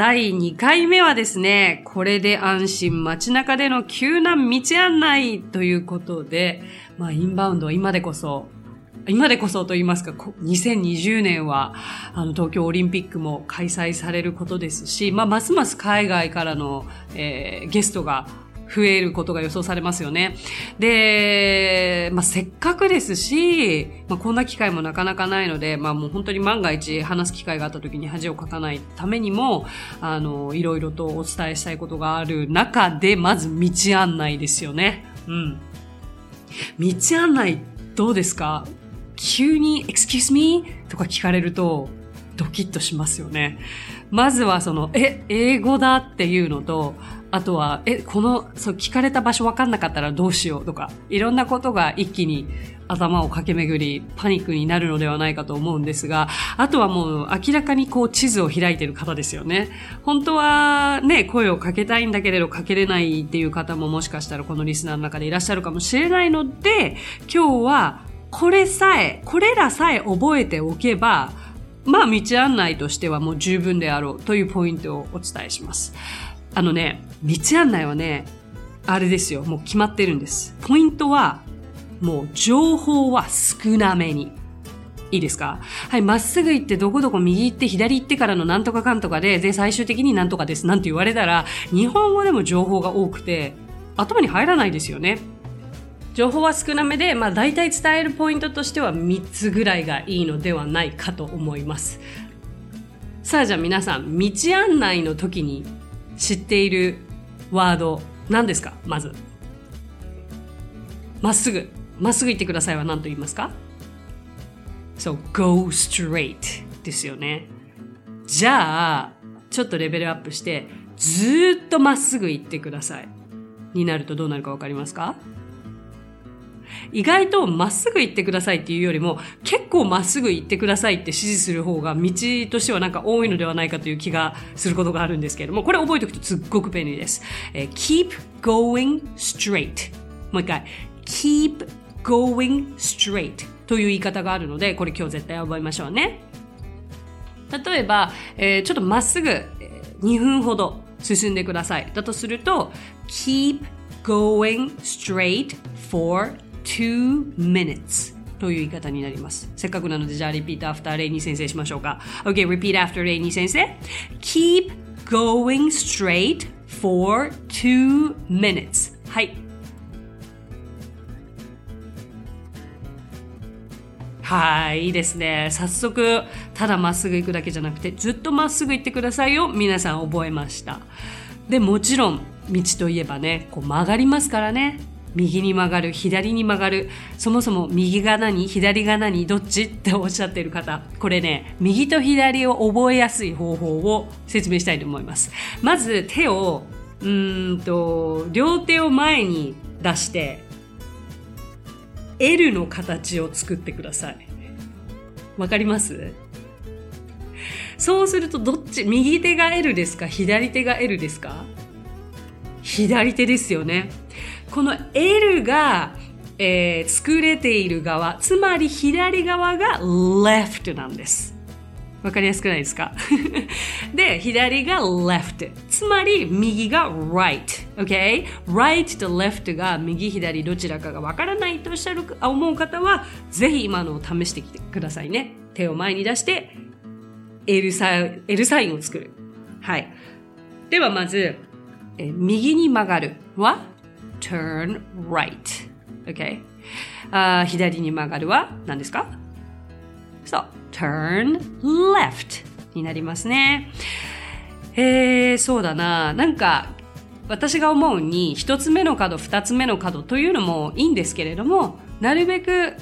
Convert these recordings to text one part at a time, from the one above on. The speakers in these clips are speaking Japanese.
第2回目はですね、これで安心街中での急な道案内ということで、まあ、インバウンドは今でこそ、今でこそと言いますか、2020年は、あの、東京オリンピックも開催されることですし、まあ、ますます海外からの、えー、ゲストが増えることが予想されますよね。で、まあ、せっかくですし、まあ、こんな機会もなかなかないので、まあ、もう本当に万が一話す機会があった時に恥をかかないためにも、あの、いろいろとお伝えしたいことがある中で、まず道案内ですよね。うん。道案内どうですか？急に excuse me? とか聞かれるとドキッとしますよね。まずはその、え、英語だっていうのと、あとは、え、この、そう、聞かれた場所わかんなかったらどうしようとか、いろんなことが一気に頭を駆け巡り、パニックになるのではないかと思うんですが、あとはもう明らかにこう地図を開いてる方ですよね。本当はね、声をかけたいんだけれどかけれないっていう方ももしかしたらこのリスナーの中でいらっしゃるかもしれないので、今日はこれさえ、これらさえ覚えておけば、まあ道案内としてはもう十分であろうというポイントをお伝えします。あのね、道案内はね、あれですよ。もう決まってるんです。ポイントは、もう情報は少なめに。いいですか？はい、まっすぐ行ってどこどこ右行って左行ってからのなんとかかんとかで、で、最終的になんとかですなんて言われたら、日本語でも情報が多くて、頭に入らないですよね。情報は少なめで、まあ大体伝えるポイントとしては3つぐらいがいいのではないかと思います。さあじゃあ皆さん、道案内の時に知っているワード何ですか？まず。まっすぐ。まっすぐ行ってくださいは何と言いますか？そう、go straight ですよね。じゃあ、ちょっとレベルアップして、ずっとまっすぐ行ってください。になるとどうなるかわかりますか？意外とまっすぐ行ってくださいっていうよりも、結構まっすぐ行ってくださいって指示する方が道としてはなんか多いのではないかという気がすることがあるんですけれども、これ覚えておくとすっごく便利です。えー、keep going straight。もう一回。keep going straight という言い方があるので、これ今日絶対覚えましょうね。例えば、えー、ちょっとまっすぐ2分ほど進んでください。だとすると、keep going straight for two minutes という言い方になります。せっかくなので、じゃあ、repeat after レイニー先生しましょうか。OK, repeat after レイニー先生。keep going straight for two minutes. はい。はい、いいですね。早速、ただまっすぐ行くだけじゃなくて、ずっとまっすぐ行ってくださいよ。皆さん覚えました。で、もちろん、道といえばね、こう曲がりますからね。右に曲がる、左に曲がる、そもそも右が何、左が何、どっちっておっしゃってる方、これね、右と左を覚えやすい方法を説明したいと思います。まず手を、うんと、両手を前に出して、L の形を作ってください。わかります？そうするとどっち、右手が L ですか左手が L ですか？左手ですよね。この L が、えー、作れている側、つまり左側が left なんです。わかりやすくないですか？で、左が left。つまり、右が right。OK? right と left が右左どちらかがわからないとおっしゃる、思う方は、ぜひ今のを試してきてくださいね。手を前に出して、L サイン L サインを作る。はい。ではまず、え右に曲がるは turn right. Okay? あ左に曲がるは何ですかそう、turn left になりますね。えー、そうだな。なんか、私が思うに一つ目の角、二つ目の角というのもいいんですけれども、なるべく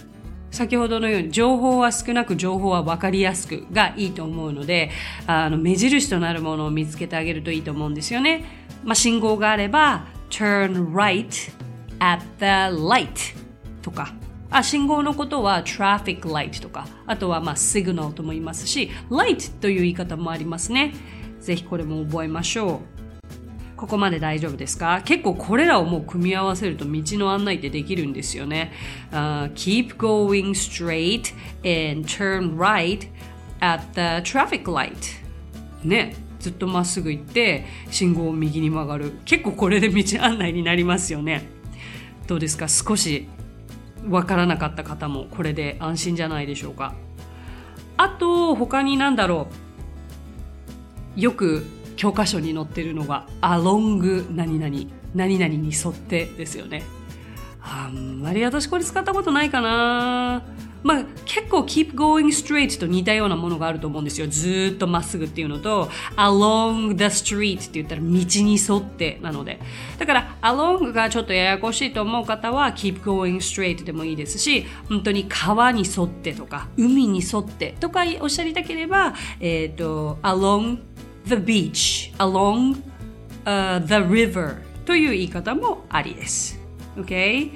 先ほどのように情報は少なく情報は分かりやすくがいいと思うので、あの目印となるものを見つけてあげるといいと思うんですよね。まあ、信号があれば、turn right at the light とか、あ信号のことは traffic light とか、あとはまあ signal とも言いますし、light という言い方もありますね。ぜひこれも覚えましょう。ここまで大丈夫ですか結構これらをもう組み合わせると道の案内ってできるんですよね。Uh, keep going straight and turn right at the traffic light. ね。ずっとまっすぐ行って信号を右に曲がる。結構これで道案内になりますよね。どうですか？少しわからなかった方もこれで安心じゃないでしょうか。あと、他になんだろう？よく教科書に載ってるのが along 何々何々に沿ってですよねあんまり私これ使ったことないかなまあ結構 keep going straight と似たようなものがあると思うんですよずっとまっすぐっていうのと along the street って言ったら道に沿ってなのでだから along がちょっとややこしいと思う方は keep going straight でもいいですし本当に川に沿ってとか海に沿ってとかおっしゃりたければえっ、ー、と along the beach along、uh, the river という言い方もありです。Okay?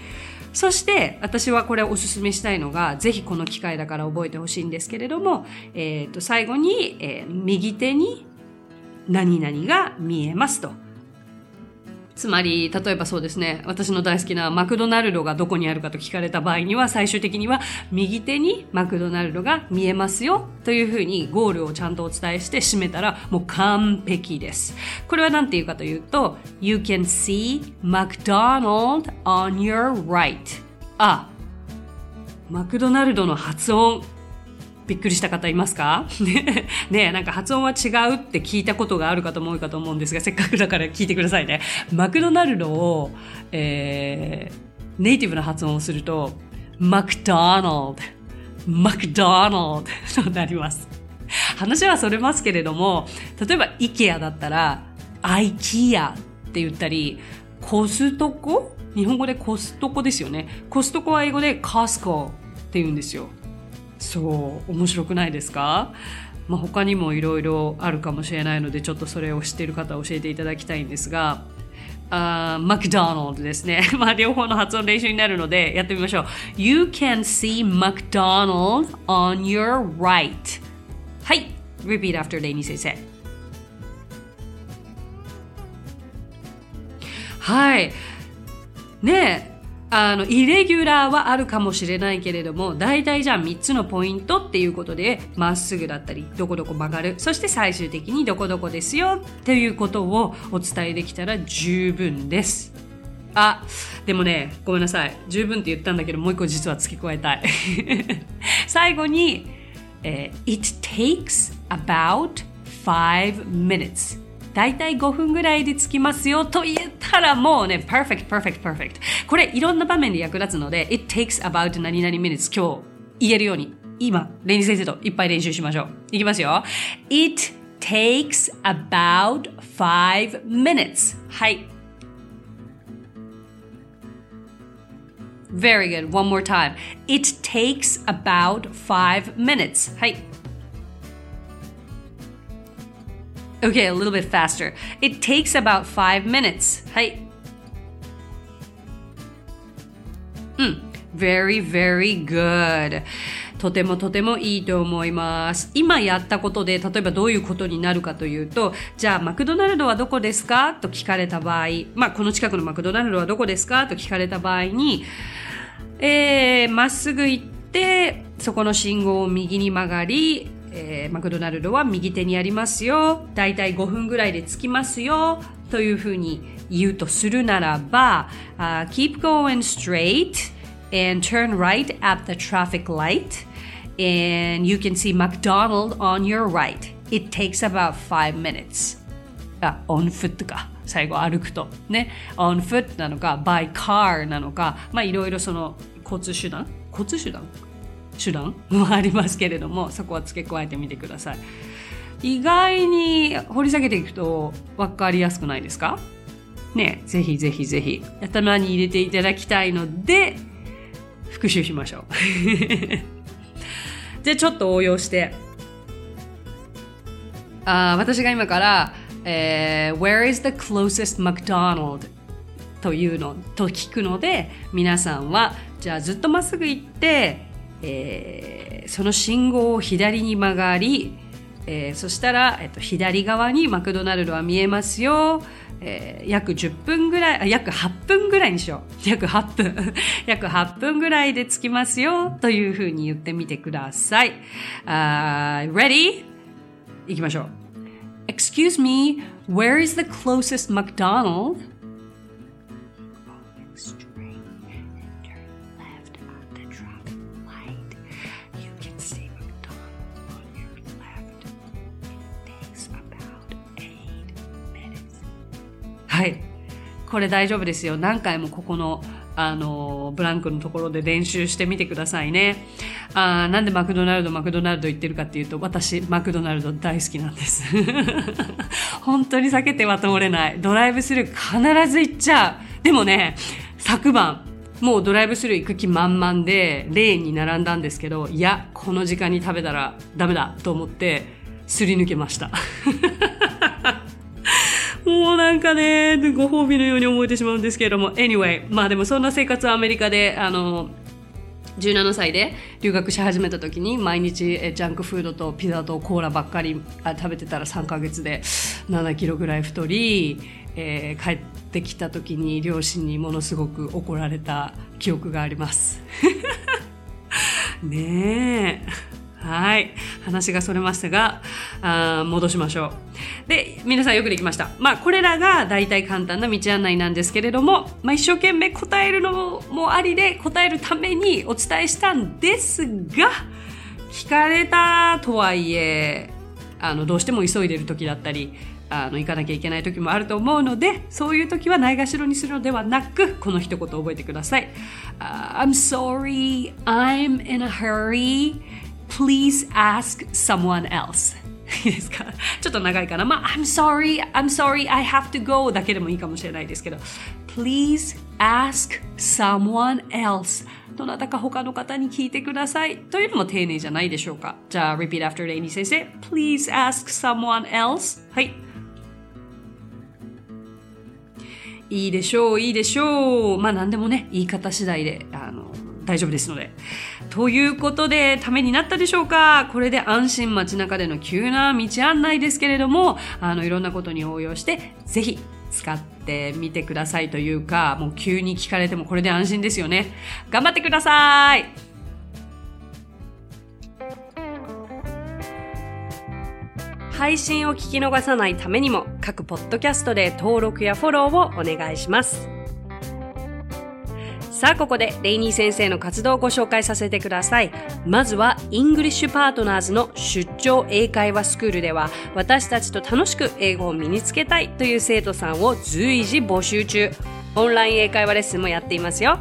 そして私はこれおすすめしたいのが、ぜひこの機会だから覚えてほしいんですけれども、えっ、ー、と、最後に、えー、右手に何々が見えますと。つまり、例えばそうですね、私の大好きなマクドナルドがどこにあるかと聞かれた場合には、最終的には右手にマクドナルドが見えますよというふうにゴールをちゃんとお伝えして締めたらもう完璧です。これは何て言うかというと、You can see McDonald on your right. あ、マクドナルドの発音びっくりした方いますか？ねなんか発音は違うって聞いたことがあるかと思うかと思うんですが、せっかくだから聞いてくださいね。マクドナルドを、えー、ネイティブな発音をすると、マクドナルド、マクドナルドとなります。話はそれますけれども、例えば IKEA だったら、IKEA って言ったり、コストコ？日本語でコストコですよね。コストコは英語でカスコって言うんですよ。そう面白くないですか？まあ、他にもいろいろあるかもしれないのでちょっとそれを知っている方教えていただきたいんですがあマクドナルドですね。まあ両方の発音練習になるのでやってみましょう。You can see McDonald on your right. はい。Repeat after レイニー先生。はい。ねえ。あの、イレギュラーはあるかもしれないけれども、大体じゃあ3つのポイントっていうことで、まっすぐだったり、どこどこ曲がる、そして最終的にどこどこですよっていうことをお伝えできたら十分です。あ、でもね、ごめんなさい。十分って言ったんだけど、もう一個実は付け加えたい。最後に、えー、It takes about five minutes 大体5分ぐらいで着きますよと言ったらもうね、perfect, perfect, perfect. これいろんな場面で役立つので、it takes about 何々 minutes 今日言えるように、今、レニー先生といっぱい練習しましょう。いきますよ。it takes about five minutes. はい。Very good. One more time. It takes about five minutes. はい。Okay, a little bit faster. It takes about five minutes. はい。うん。very, very good. とてもとてもいいと思います。今やったことで、例えばどういうことになるかというと、じゃあマクドナルドはどこですか？と聞かれた場合、まあこの近くのマクドナルドはどこですか？と聞かれた場合に、えー、まっすぐ行って、そこの信号を右に曲がり、えー、マクドナルドは右手にありますよ。だいたい5分ぐらいで着きますよ。というふうに言うとするならば、uh, keep going straight and turn right at the traffic light and you can see McDonald on your right. It takes about five minutes. あ、on foot か。最後歩くと。ね。on foot なのか、by car なのか、まあいろいろその交通手段交通手段手段もありますけれどもそこは付け加えてみてください意外に掘り下げていくと分かりやすくないですか？ね、ぜひぜひぜひ頭に入れていただきたいので、復習しましょう。じゃあちょっと応用して、あ私が今から、えー、Where is the closest McDonald? というのと聞くので皆さんはじゃあずっとまっすぐ行って、えー、その信号を左に曲がり、えー、そしたら、えっと、左側にマクドナルドは見えますよ。えー、約10分ぐらい、約8分ぐらいにしよう。約8分。約8分ぐらいで着きますよ。というふうに言ってみてください。Uh, ready? 行きましょう。Excuse me, where is the closest McDonald? これ大丈夫ですよ。何回もここのあの、ブランクのところで練習してみてくださいね。あなんでマクドナルド、マクドナルド言ってるかっていうと、私、マクドナルド大好きなんです。本当に避けては通れない。ドライブスルー必ず行っちゃう。でもね、昨晩、もうドライブスルー行く気満々で、レーンに並んだんですけど、いや、この時間に食べたらダメだと思って、すり抜けました。もうなんかね、ご褒美のように思えてしまうんですけれども、anyway、まあでもそんな生活はアメリカで、あの、17歳で留学し始めた時に毎日ジャンクフードとピザとコーラばっかり食べてたら3ヶ月で7キロぐらい太り、えー、帰ってきた時に両親にものすごく怒られた記憶があります。ねえ。はい。話がそれましたが、あ戻しましょう。で、皆さんよくできました。まあ、これらが大体簡単な道案内なんですけれども、まあ、一生懸命答えるのもありで、答えるためにお伝えしたんですが、聞かれたとはいえ、あの、どうしても急いでる時だったり、あの、行かなきゃいけない時もあると思うので、そういう時はないがしろにするのではなく、この一言覚えてください。Uh, I'm sorry, I'm in a hurry. Please ask someone else いいですか？ちょっと長いかな。まあ、I'm sorry, I'm sorry, I have to go だけでもいいかもしれないですけど、please ask someone else どなたか他の方に聞いてくださいというのも丁寧じゃないでしょうか。じゃあ、repeat after レイニー先生。please ask someone else はい。いいでしょう、いいでしょう。まあ何でもね、言い方次第で、あ、大丈夫ですので。ということで、ためになったでしょうか？これで安心街中での急な道案内ですけれども、あの、いろんなことに応用して、ぜひ使ってみてくださいというか、もう急に聞かれてもこれで安心ですよね。頑張ってください配信を聞き逃さないためにも各ポッドキャストで登録やフォローをお願いします。さあ、ここでレイニー先生の活動をご紹介させてください。まずは、 English Partners の出張英会話スクールでは、私たちと楽しく英語を身につけたいという生徒さんを随時募集中。オンライン英会話レッスンもやっていますよ。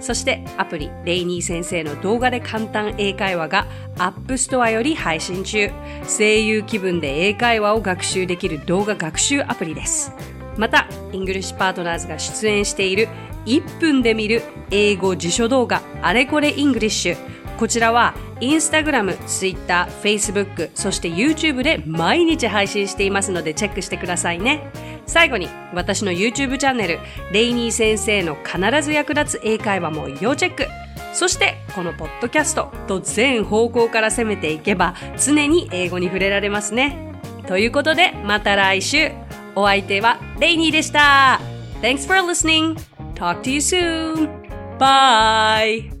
そしてアプリレイニー先生の動画で簡単英会話が App Store より配信中。声優気分で英会話を学習できる動画学習アプリです。また、 English Partners が出演している1分で見る英語辞書動画あれこれイングリッシュこちらはインスタグラム、ツイッター、フェイスブック、そして YouTube で毎日配信していますのでチェックしてくださいね。最後に私の YouTube チャンネル、レイニー先生の必ず役立つ英会話も要チェック。そしてこのポッドキャストと全方向から攻めていけば常に英語に触れられますね。ということでまた来週。お相手はレイニーでした。Thanks for listening. Talk to you soon. Bye.